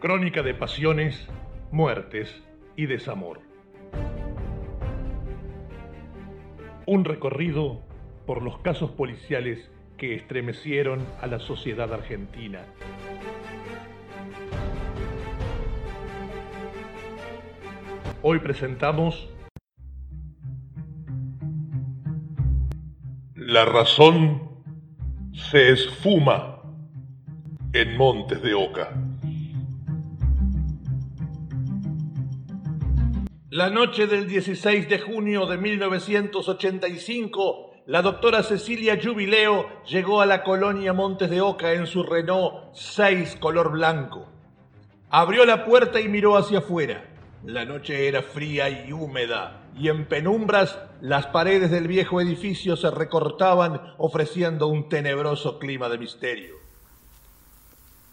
Crónica de pasiones, muertes y desamor. Un recorrido por los casos policiales que estremecieron a la sociedad argentina. Hoy presentamos La razón se esfuma en Montes de Oca. La noche del 16 de junio de 1985, la doctora Cecilia Jubileo llegó a la colonia Montes de Oca en su Renault 6 color blanco. Abrió la puerta y miró hacia afuera. La noche era fría y húmeda, y en penumbras las paredes del viejo edificio se recortaban ofreciendo un tenebroso clima de misterio.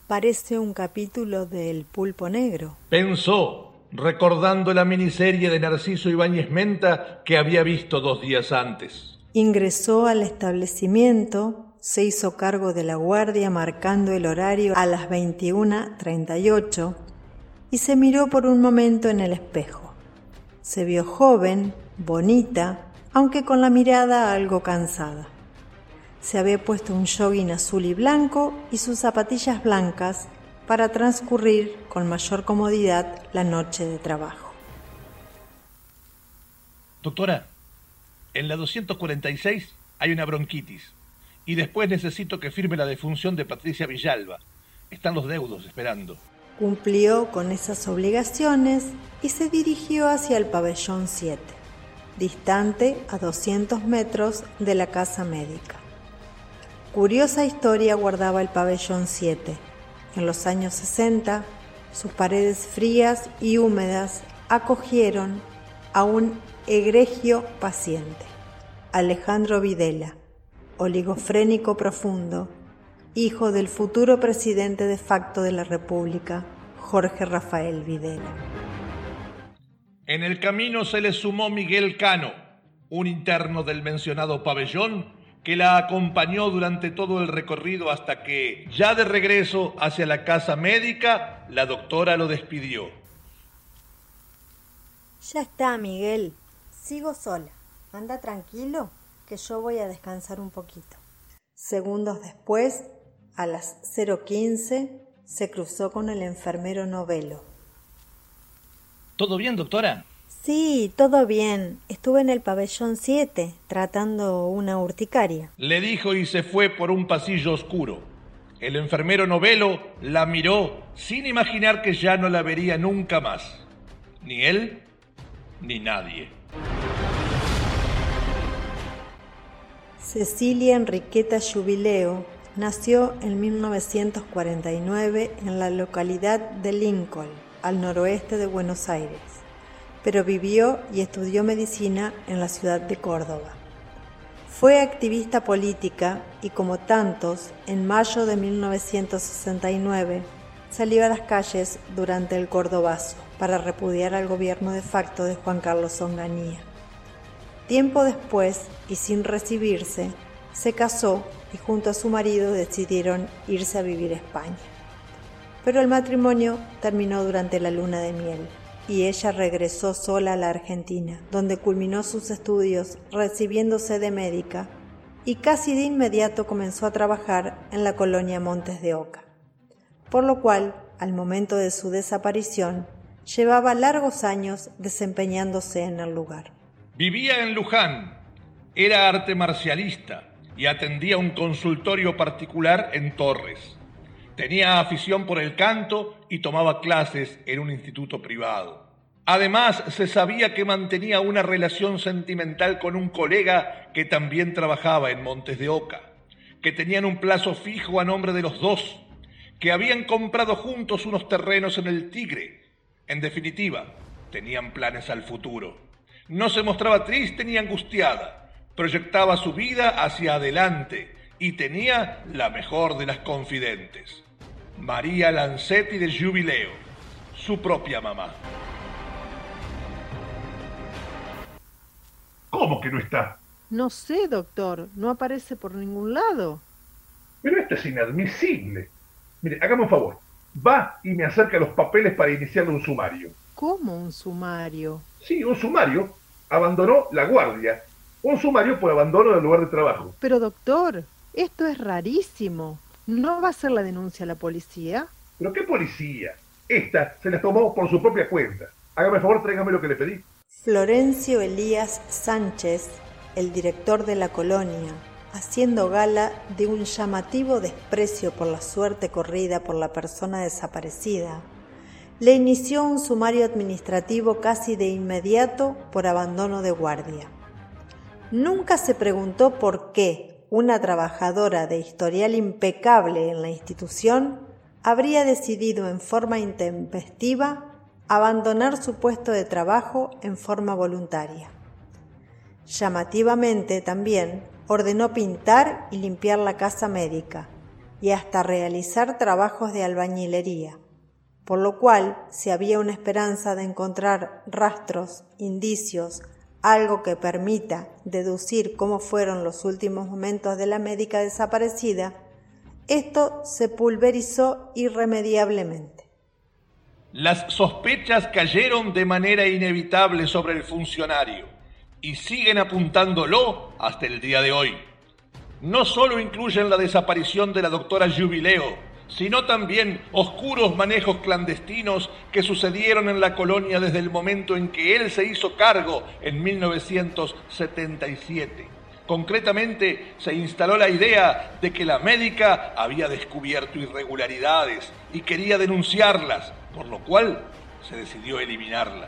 Parece un capítulo del Pulpo Negro. Pensó, recordando la miniserie de Narciso Ibáñez Menta que había visto dos días antes. Ingresó al establecimiento, se hizo cargo de la guardia marcando el horario a las 21.38 y se miró por un momento en el espejo. Se vio joven, bonita, aunque con la mirada algo cansada. Se había puesto un jogging azul y blanco y sus zapatillas blancas para transcurrir con mayor comodidad la noche de trabajo. Doctora, en la 246 hay una bronquitis y después necesito que firme la defunción de Patricia Villalba. Están los deudos esperando. Cumplió con esas obligaciones y se dirigió hacia el pabellón 7, distante a 200 metros de la casa médica. Curiosa historia guardaba el pabellón 7 en los años 60, sus paredes frías y húmedas acogieron a un egregio paciente, Alejandro Videla, oligofrénico profundo, hijo del futuro presidente de facto de la República, Jorge Rafael Videla. En el camino se le sumó Miguel Cano, un interno del mencionado pabellón que la acompañó durante todo el recorrido hasta que, ya de regreso hacia la casa médica, la doctora lo despidió. Ya está, Miguel. Sigo sola. Anda tranquilo, que yo voy a descansar un poquito. Segundos después, a las 0.15, se cruzó con el enfermero Novelo. ¿Todo bien, doctora? Sí, todo bien. Estuve en el pabellón 7 tratando una urticaria. Le dijo y se fue por un pasillo oscuro. El enfermero novelo la miró sin imaginar que ya no la vería nunca más. Ni él, ni nadie. Cecilia Enriqueta Jubileo nació en 1949 en la localidad de Lincoln, al noroeste de Buenos Aires pero vivió y estudió medicina en la ciudad de Córdoba. Fue activista política y como tantos, en mayo de 1969 salió a las calles durante el Cordobazo para repudiar al gobierno de facto de Juan Carlos Onganía. Tiempo después, y sin recibirse, se casó y junto a su marido decidieron irse a vivir a España. Pero el matrimonio terminó durante la luna de miel y ella regresó sola a la Argentina, donde culminó sus estudios recibiéndose de médica y casi de inmediato comenzó a trabajar en la colonia Montes de Oca, por lo cual, al momento de su desaparición, llevaba largos años desempeñándose en el lugar. Vivía en Luján, era arte marcialista y atendía un consultorio particular en Torres. Tenía afición por el canto y tomaba clases en un instituto privado. Además, se sabía que mantenía una relación sentimental con un colega que también trabajaba en Montes de Oca, que tenían un plazo fijo a nombre de los dos, que habían comprado juntos unos terrenos en el Tigre. En definitiva, tenían planes al futuro. No se mostraba triste ni angustiada, proyectaba su vida hacia adelante y tenía la mejor de las confidentes. María Lancetti de Jubileo, su propia mamá. ¿Cómo que no está? No sé, doctor, no aparece por ningún lado. Pero esto es inadmisible. Mire, hagamos un favor. va y me acerca los papeles para iniciar un sumario. ¿Cómo un sumario? Sí, un sumario. Abandonó la guardia. Un sumario por abandono del lugar de trabajo. Pero doctor, esto es rarísimo. ¿No va a ser la denuncia a la policía? ¿Pero qué policía? Esta se la tomó por su propia cuenta. Hágame favor, tráigame lo que le pedí. Florencio Elías Sánchez, el director de la colonia, haciendo gala de un llamativo desprecio por la suerte corrida por la persona desaparecida, le inició un sumario administrativo casi de inmediato por abandono de guardia. Nunca se preguntó por qué una trabajadora de historial impecable en la institución habría decidido en forma intempestiva abandonar su puesto de trabajo en forma voluntaria. Llamativamente también ordenó pintar y limpiar la casa médica y hasta realizar trabajos de albañilería, por lo cual, si había una esperanza de encontrar rastros, indicios, algo que permita deducir cómo fueron los últimos momentos de la médica desaparecida, esto se pulverizó irremediablemente. Las sospechas cayeron de manera inevitable sobre el funcionario y siguen apuntándolo hasta el día de hoy. No solo incluyen la desaparición de la doctora Jubileo, sino también oscuros manejos clandestinos que sucedieron en la colonia desde el momento en que él se hizo cargo en 1977. Concretamente, se instaló la idea de que la médica había descubierto irregularidades y quería denunciarlas, por lo cual se decidió eliminarla.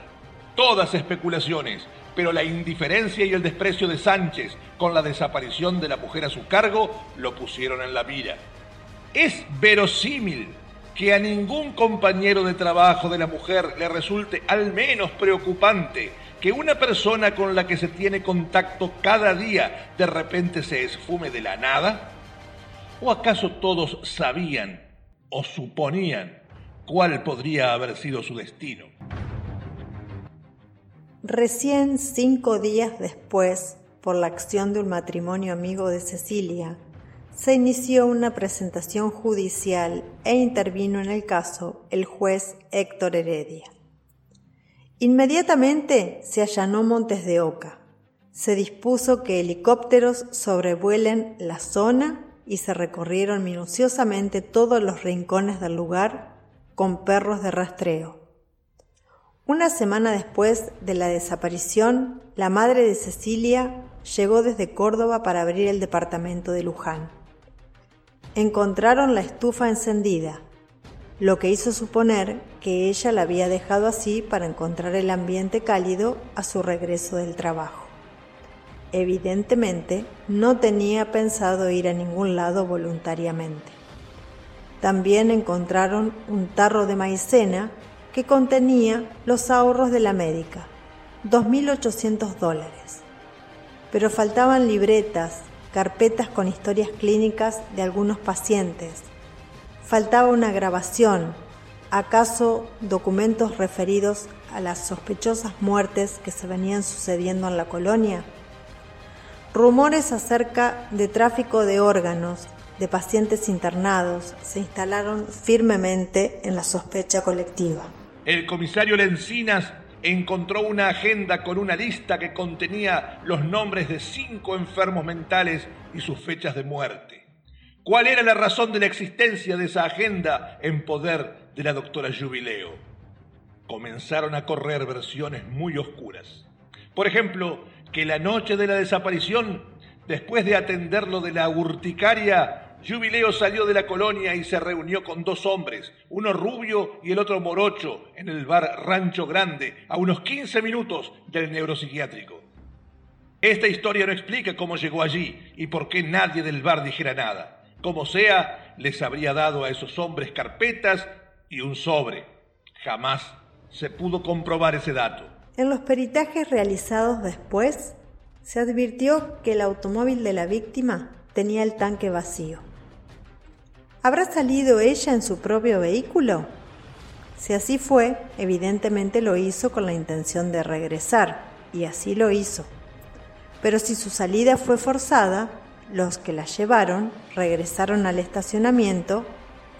Todas especulaciones, pero la indiferencia y el desprecio de Sánchez con la desaparición de la mujer a su cargo lo pusieron en la mira. Es verosímil que a ningún compañero de trabajo de la mujer le resulte al menos preocupante que una persona con la que se tiene contacto cada día de repente se esfume de la nada? ¿O acaso todos sabían o suponían cuál podría haber sido su destino? Recién cinco días después, por la acción de un matrimonio amigo de Cecilia, se inició una presentación judicial e intervino en el caso el juez Héctor Heredia. Inmediatamente se allanó Montes de Oca. Se dispuso que helicópteros sobrevuelen la zona y se recorrieron minuciosamente todos los rincones del lugar con perros de rastreo. Una semana después de la desaparición, la madre de Cecilia llegó desde Córdoba para abrir el departamento de Luján. Encontraron la estufa encendida, lo que hizo suponer que ella la había dejado así para encontrar el ambiente cálido a su regreso del trabajo. Evidentemente, no tenía pensado ir a ningún lado voluntariamente. También encontraron un tarro de maicena que contenía los ahorros de la médica, 2.800 dólares. Pero faltaban libretas, carpetas con historias clínicas de algunos pacientes, faltaba una grabación, acaso documentos referidos a las sospechosas muertes que se venían sucediendo en la colonia. Rumores acerca de tráfico de órganos de pacientes internados se instalaron firmemente en la sospecha colectiva. El comisario Lencinas encontró una agenda con una lista que contenía los nombres de cinco enfermos mentales y sus fechas de muerte. ¿Cuál era la razón de la existencia de esa agenda en poder de la doctora Jubileo? Comenzaron a correr versiones muy oscuras. Por ejemplo, que la noche de la desaparición, después de atenderlo de la urticaria, Jubileo salió de la colonia y se reunió con dos hombres, uno rubio y el otro morocho, en el bar Rancho Grande, a unos 15 minutos del neuropsiquiátrico. Esta historia no explica cómo llegó allí y por qué nadie del bar dijera nada. Como sea, les habría dado a esos hombres carpetas y un sobre. Jamás se pudo comprobar ese dato. En los peritajes realizados después, se advirtió que el automóvil de la víctima tenía el tanque vacío. ¿Habrá salido ella en su propio vehículo? Si así fue, evidentemente lo hizo con la intención de regresar, y así lo hizo. Pero si su salida fue forzada, los que la llevaron regresaron al estacionamiento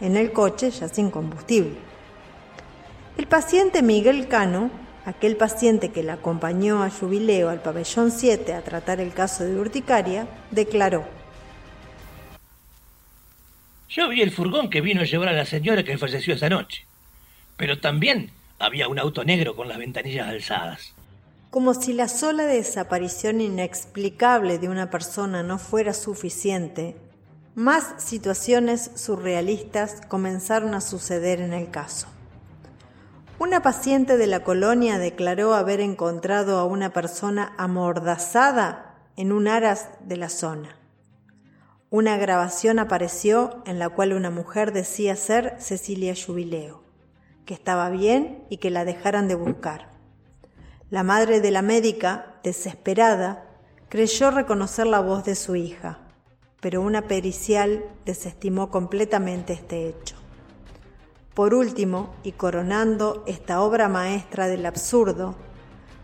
en el coche ya sin combustible. El paciente Miguel Cano, aquel paciente que la acompañó a Jubileo al pabellón 7 a tratar el caso de urticaria, declaró. Yo vi el furgón que vino a llevar a la señora que falleció esa noche, pero también había un auto negro con las ventanillas alzadas. Como si la sola desaparición inexplicable de una persona no fuera suficiente, más situaciones surrealistas comenzaron a suceder en el caso. Una paciente de la colonia declaró haber encontrado a una persona amordazada en un aras de la zona. Una grabación apareció en la cual una mujer decía ser Cecilia Jubileo, que estaba bien y que la dejaran de buscar. La madre de la médica, desesperada, creyó reconocer la voz de su hija, pero una pericial desestimó completamente este hecho. Por último, y coronando esta obra maestra del absurdo,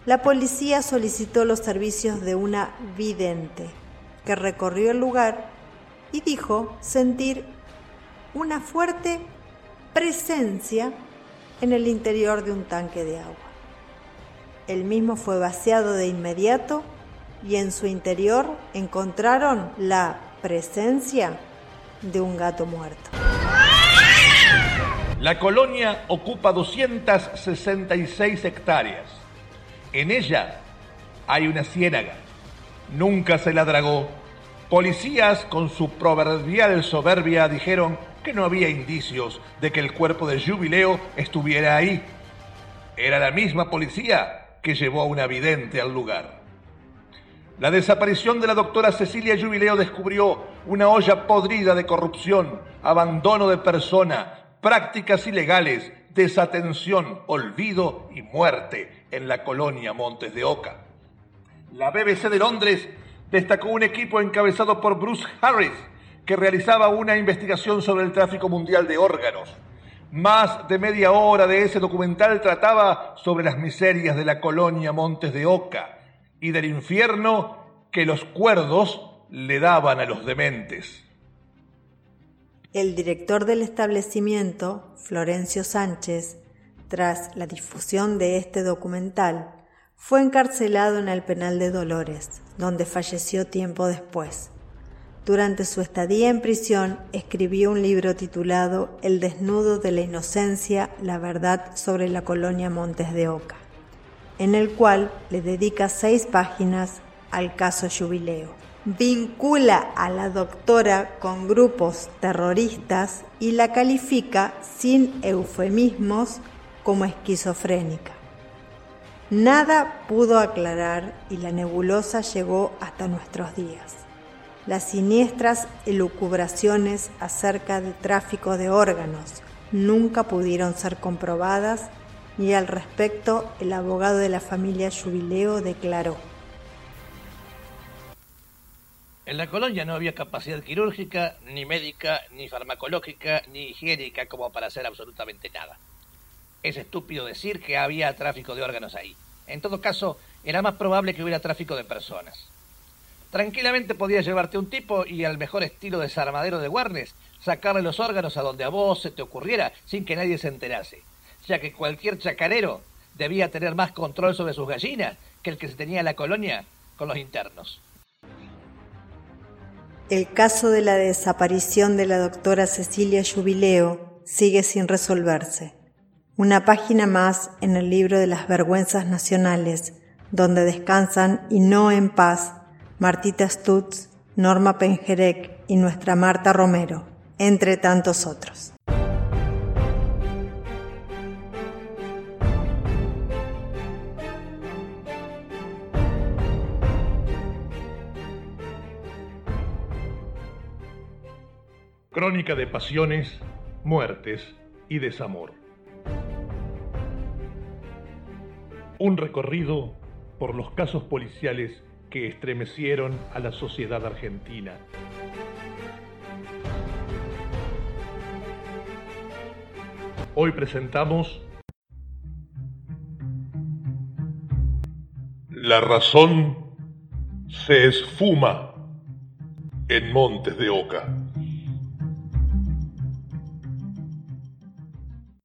la policía solicitó los servicios de una vidente, que recorrió el lugar y dijo sentir una fuerte presencia en el interior de un tanque de agua. El mismo fue vaciado de inmediato y en su interior encontraron la presencia de un gato muerto. La colonia ocupa 266 hectáreas. En ella hay una ciénaga. Nunca se la dragó. Policías, con su proverbial soberbia, dijeron que no había indicios de que el cuerpo de Jubileo estuviera ahí. Era la misma policía que llevó a una vidente al lugar. La desaparición de la doctora Cecilia Jubileo descubrió una olla podrida de corrupción, abandono de persona, prácticas ilegales, desatención, olvido y muerte en la colonia Montes de Oca. La BBC de Londres destacó un equipo encabezado por Bruce Harris que realizaba una investigación sobre el tráfico mundial de órganos. Más de media hora de ese documental trataba sobre las miserias de la colonia Montes de Oca y del infierno que los cuerdos le daban a los dementes. El director del establecimiento, Florencio Sánchez, tras la difusión de este documental, fue encarcelado en el penal de Dolores, donde falleció tiempo después. Durante su estadía en prisión escribió un libro titulado El desnudo de la inocencia, la verdad sobre la colonia Montes de Oca, en el cual le dedica seis páginas al caso Jubileo. Vincula a la doctora con grupos terroristas y la califica sin eufemismos como esquizofrénica. Nada pudo aclarar y la nebulosa llegó hasta nuestros días las siniestras elucubraciones acerca del tráfico de órganos nunca pudieron ser comprobadas y al respecto el abogado de la familia Jubileo declaró. En la colonia no había capacidad quirúrgica, ni médica, ni farmacológica, ni higiénica como para hacer absolutamente nada. Es estúpido decir que había tráfico de órganos ahí. En todo caso, era más probable que hubiera tráfico de personas. Tranquilamente podías llevarte un tipo y al mejor estilo desarmadero de Warnes, sacarle los órganos a donde a vos se te ocurriera sin que nadie se enterase, ya que cualquier chacarero debía tener más control sobre sus gallinas que el que se tenía en la colonia con los internos. El caso de la desaparición de la doctora Cecilia Jubileo sigue sin resolverse. Una página más en el libro de las vergüenzas nacionales, donde descansan y no en paz Martita Stutz, Norma Penjerek y nuestra Marta Romero, entre tantos otros. Crónica de pasiones, muertes y desamor. Un recorrido por los casos policiales que estremecieron a la sociedad argentina. Hoy presentamos La razón se esfuma en Montes de Oca.